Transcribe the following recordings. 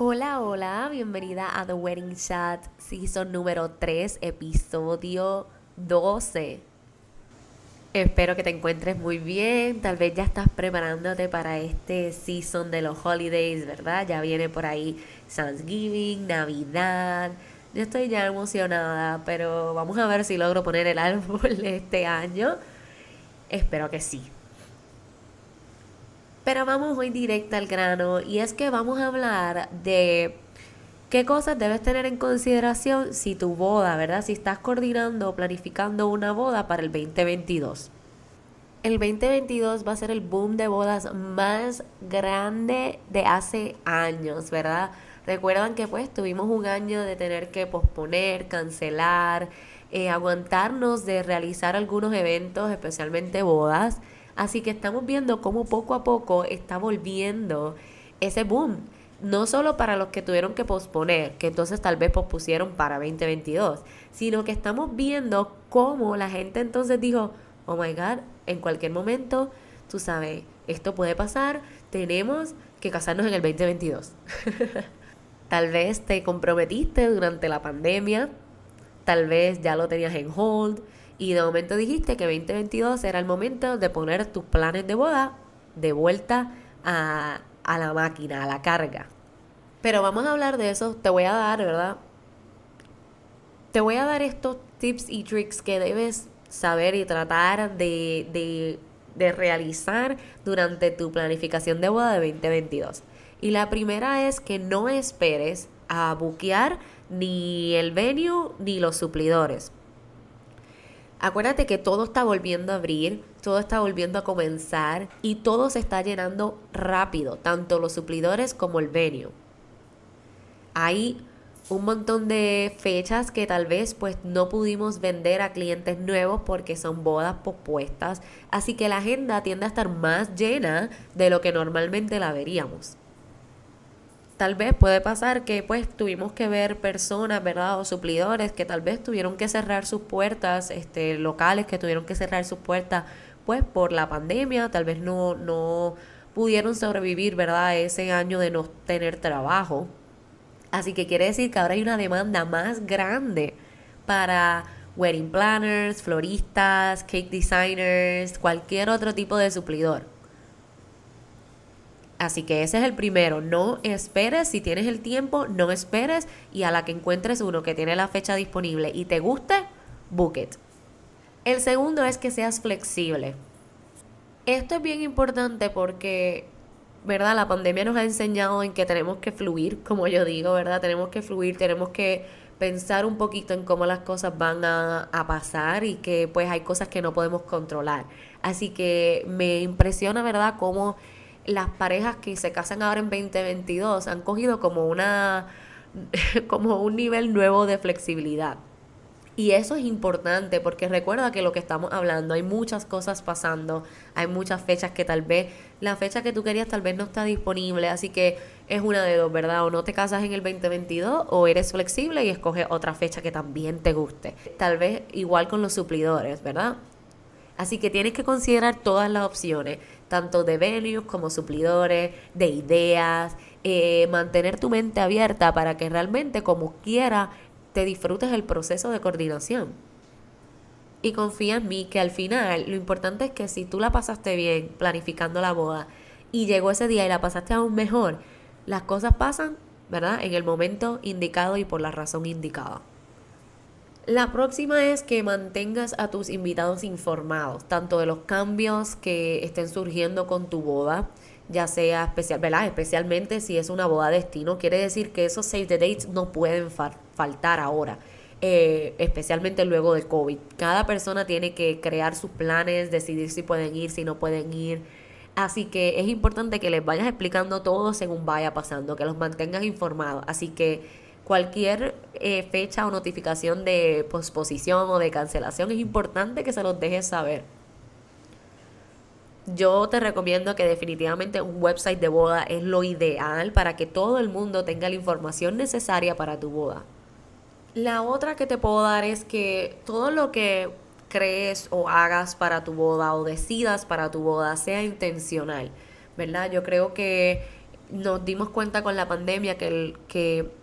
Hola, hola, bienvenida a The Wedding Chat, season número 3, episodio 12. Espero que te encuentres muy bien. Tal vez ya estás preparándote para este season de los holidays, ¿verdad? Ya viene por ahí Thanksgiving, Navidad. Yo estoy ya emocionada, pero vamos a ver si logro poner el árbol este año. Espero que sí. Pero vamos hoy directa al grano y es que vamos a hablar de ¿Qué cosas debes tener en consideración si tu boda, ¿verdad? Si estás coordinando o planificando una boda para el 2022. El 2022 va a ser el boom de bodas más grande de hace años, ¿verdad? Recuerdan que pues tuvimos un año de tener que posponer, cancelar, eh, aguantarnos de realizar algunos eventos, especialmente bodas. Así que estamos viendo cómo poco a poco está volviendo ese boom no solo para los que tuvieron que posponer, que entonces tal vez pospusieron para 2022, sino que estamos viendo cómo la gente entonces dijo, oh my god, en cualquier momento, tú sabes, esto puede pasar, tenemos que casarnos en el 2022. tal vez te comprometiste durante la pandemia, tal vez ya lo tenías en hold y de momento dijiste que 2022 era el momento de poner tus planes de boda de vuelta a, a la máquina, a la carga. Pero vamos a hablar de eso. Te voy a dar, ¿verdad? Te voy a dar estos tips y tricks que debes saber y tratar de, de, de realizar durante tu planificación de boda de 2022. Y la primera es que no esperes a buquear ni el venue ni los suplidores. Acuérdate que todo está volviendo a abrir, todo está volviendo a comenzar y todo se está llenando rápido, tanto los suplidores como el venue. Hay un montón de fechas que tal vez pues no pudimos vender a clientes nuevos porque son bodas pospuestas, así que la agenda tiende a estar más llena de lo que normalmente la veríamos. Tal vez puede pasar que pues tuvimos que ver personas, ¿verdad? O suplidores que tal vez tuvieron que cerrar sus puertas, este, locales que tuvieron que cerrar sus puertas pues por la pandemia, tal vez no, no pudieron sobrevivir, ¿verdad? Ese año de no tener trabajo. Así que quiere decir que ahora hay una demanda más grande para wedding planners, floristas, cake designers, cualquier otro tipo de suplidor. Así que ese es el primero. No esperes, si tienes el tiempo, no esperes y a la que encuentres uno que tiene la fecha disponible y te guste, book it. El segundo es que seas flexible. Esto es bien importante porque, ¿verdad? La pandemia nos ha enseñado en que tenemos que fluir, como yo digo, ¿verdad? Tenemos que fluir, tenemos que pensar un poquito en cómo las cosas van a, a pasar y que pues hay cosas que no podemos controlar. Así que me impresiona, ¿verdad? Cómo las parejas que se casan ahora en 2022 han cogido como una como un nivel nuevo de flexibilidad. Y eso es importante porque recuerda que lo que estamos hablando, hay muchas cosas pasando, hay muchas fechas que tal vez la fecha que tú querías tal vez no está disponible, así que es una de dos, ¿verdad? O no te casas en el 2022 o eres flexible y escoges otra fecha que también te guste. Tal vez igual con los suplidores, ¿verdad? Así que tienes que considerar todas las opciones, tanto de venues como suplidores, de ideas, eh, mantener tu mente abierta para que realmente como quiera te disfrutes el proceso de coordinación. Y confía en mí que al final lo importante es que si tú la pasaste bien planificando la boda y llegó ese día y la pasaste aún mejor, las cosas pasan, ¿verdad? En el momento indicado y por la razón indicada. La próxima es que mantengas a tus invitados informados, tanto de los cambios que estén surgiendo con tu boda, ya sea especial. Especialmente si es una boda destino, quiere decir que esos save the dates no pueden faltar ahora. Eh, especialmente luego del COVID. Cada persona tiene que crear sus planes, decidir si pueden ir, si no pueden ir. Así que es importante que les vayas explicando todo según vaya pasando, que los mantengas informados. Así que cualquier eh, fecha o notificación de posposición o de cancelación, es importante que se los dejes saber. Yo te recomiendo que definitivamente un website de boda es lo ideal para que todo el mundo tenga la información necesaria para tu boda. La otra que te puedo dar es que todo lo que crees o hagas para tu boda o decidas para tu boda sea intencional, ¿verdad? Yo creo que nos dimos cuenta con la pandemia que, el, que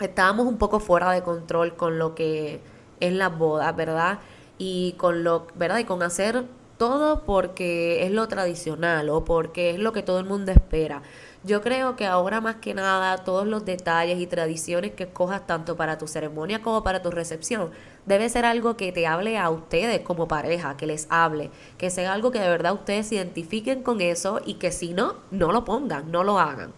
estábamos un poco fuera de control con lo que es la boda, ¿verdad? Y con lo, ¿verdad? Y con hacer todo porque es lo tradicional o porque es lo que todo el mundo espera. Yo creo que ahora más que nada todos los detalles y tradiciones que escojas tanto para tu ceremonia como para tu recepción debe ser algo que te hable a ustedes como pareja, que les hable, que sea algo que de verdad ustedes se identifiquen con eso y que si no, no lo pongan, no lo hagan.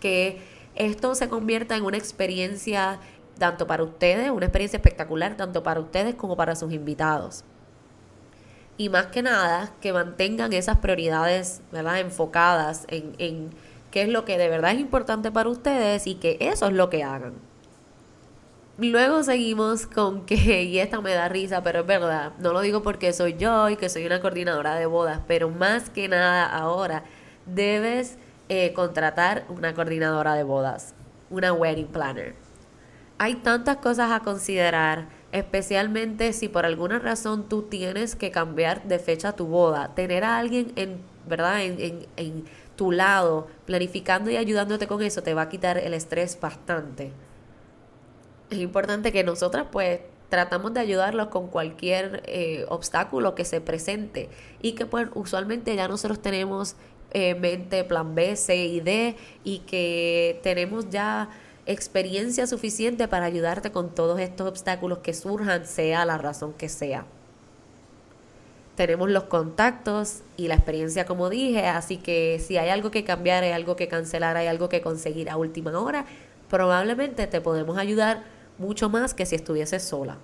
Que esto se convierta en una experiencia tanto para ustedes, una experiencia espectacular tanto para ustedes como para sus invitados. Y más que nada, que mantengan esas prioridades ¿verdad? enfocadas en, en qué es lo que de verdad es importante para ustedes y que eso es lo que hagan. Luego seguimos con que, y esta me da risa, pero es verdad, no lo digo porque soy yo y que soy una coordinadora de bodas, pero más que nada ahora debes eh, contratar una coordinadora de bodas, una wedding planner. Hay tantas cosas a considerar, especialmente si por alguna razón tú tienes que cambiar de fecha tu boda. Tener a alguien en, ¿verdad? En, en tu lado, planificando y ayudándote con eso, te va a quitar el estrés bastante. Es importante que nosotras pues tratamos de ayudarlos con cualquier eh, obstáculo que se presente y que pues usualmente ya nosotros tenemos eh, mente, plan B, C y D y que tenemos ya experiencia suficiente para ayudarte con todos estos obstáculos que surjan, sea la razón que sea. Tenemos los contactos y la experiencia, como dije, así que si hay algo que cambiar, hay algo que cancelar, hay algo que conseguir a última hora, probablemente te podemos ayudar mucho más que si estuvieses sola.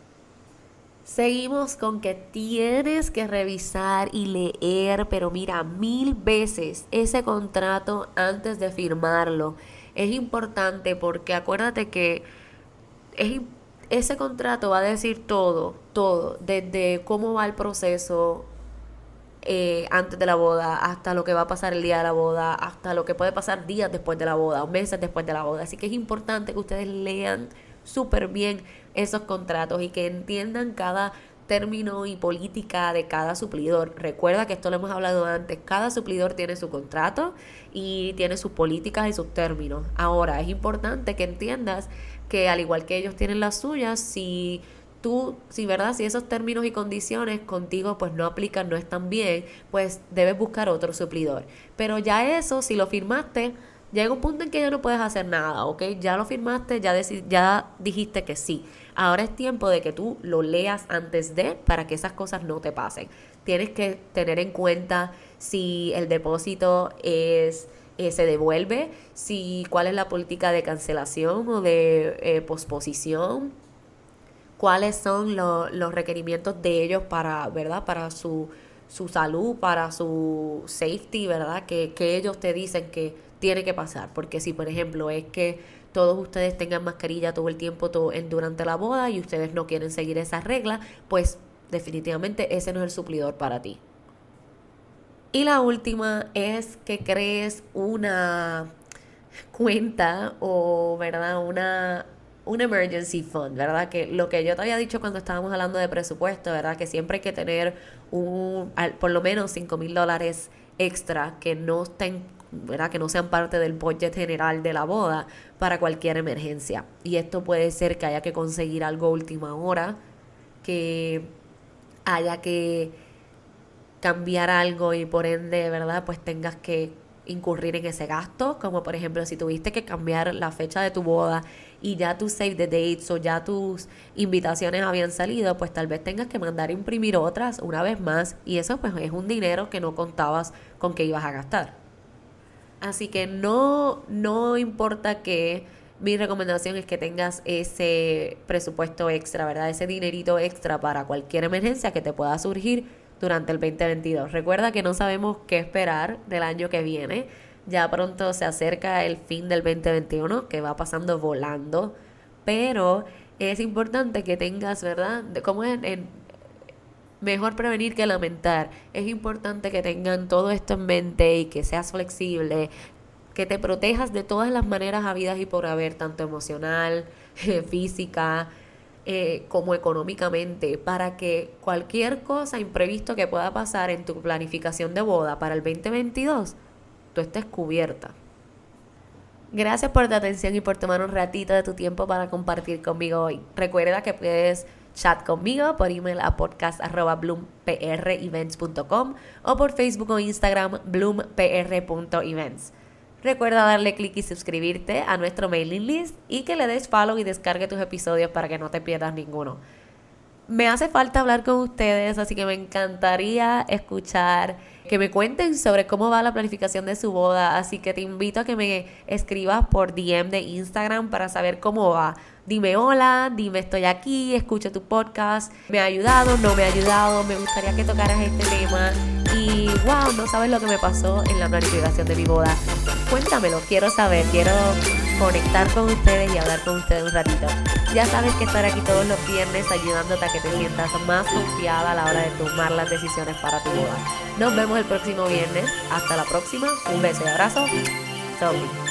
Seguimos con que tienes que revisar y leer, pero mira, mil veces ese contrato antes de firmarlo. Es importante porque acuérdate que ese contrato va a decir todo, todo, desde cómo va el proceso eh, antes de la boda, hasta lo que va a pasar el día de la boda, hasta lo que puede pasar días después de la boda o meses después de la boda. Así que es importante que ustedes lean súper bien esos contratos y que entiendan cada término y política de cada suplidor. Recuerda que esto lo hemos hablado antes, cada suplidor tiene su contrato y tiene sus políticas y sus términos. Ahora, es importante que entiendas que al igual que ellos tienen las suyas, si tú, si verdad, si esos términos y condiciones contigo pues no aplican, no están bien, pues debes buscar otro suplidor. Pero ya eso, si lo firmaste, llega un punto en que ya no puedes hacer nada, ¿ok? Ya lo firmaste, ya, dijiste que sí. Ahora es tiempo de que tú lo leas antes de para que esas cosas no te pasen. Tienes que tener en cuenta si el depósito es eh, se devuelve, si cuál es la política de cancelación o de eh, posposición, cuáles son los requerimientos de ellos para, ¿verdad? Para su, su salud, para su safety, ¿verdad? Que, que ellos te dicen que tiene que pasar. Porque si, por ejemplo, es que todos ustedes tengan mascarilla todo el tiempo durante la boda y ustedes no quieren seguir esa regla, pues definitivamente ese no es el suplidor para ti. Y la última es que crees una cuenta o, ¿verdad? Una, un emergency fund, ¿verdad? Que lo que yo te había dicho cuando estábamos hablando de presupuesto, ¿verdad? Que siempre hay que tener un, por lo menos 5 mil dólares extra que no estén ¿verdad? que no sean parte del budget general de la boda para cualquier emergencia. Y esto puede ser que haya que conseguir algo última hora, que haya que cambiar algo y por ende, ¿verdad? Pues tengas que incurrir en ese gasto, como por ejemplo si tuviste que cambiar la fecha de tu boda y ya tus save the dates o ya tus invitaciones habían salido, pues tal vez tengas que mandar a imprimir otras una vez más y eso pues es un dinero que no contabas con que ibas a gastar. Así que no, no importa que mi recomendación es que tengas ese presupuesto extra, ¿verdad? Ese dinerito extra para cualquier emergencia que te pueda surgir durante el 2022. Recuerda que no sabemos qué esperar del año que viene. Ya pronto se acerca el fin del 2021, que va pasando volando, pero es importante que tengas, ¿verdad? Como es en, mejor prevenir que lamentar. Es importante que tengan todo esto en mente y que seas flexible, que te protejas de todas las maneras habidas y por haber, tanto emocional, física, eh, como económicamente, para que cualquier cosa imprevisto que pueda pasar en tu planificación de boda para el 2022, tú estés cubierta. Gracias por tu atención y por tomar un ratito de tu tiempo para compartir conmigo hoy. Recuerda que puedes chat conmigo por email a podcast.bloomprevents.com o por Facebook o Instagram bloompr.events. Recuerda darle clic y suscribirte a nuestro mailing list y que le des follow y descargue tus episodios para que no te pierdas ninguno. Me hace falta hablar con ustedes, así que me encantaría escuchar que me cuenten sobre cómo va la planificación de su boda, así que te invito a que me escribas por DM de Instagram para saber cómo va. Dime hola, dime estoy aquí, escucho tu podcast, me ha ayudado, no me ha ayudado, me gustaría que tocaras este tema y wow, no sabes lo que me pasó en la planificación de mi boda. Cuéntamelo, quiero saber, quiero conectar con ustedes y hablar con ustedes un ratito. Ya sabes que estar aquí todos los viernes ayudándote a que te sientas más confiada a la hora de tomar las decisiones para tu boda. Nos vemos el próximo viernes. Hasta la próxima. Un beso y abrazo. Sophie.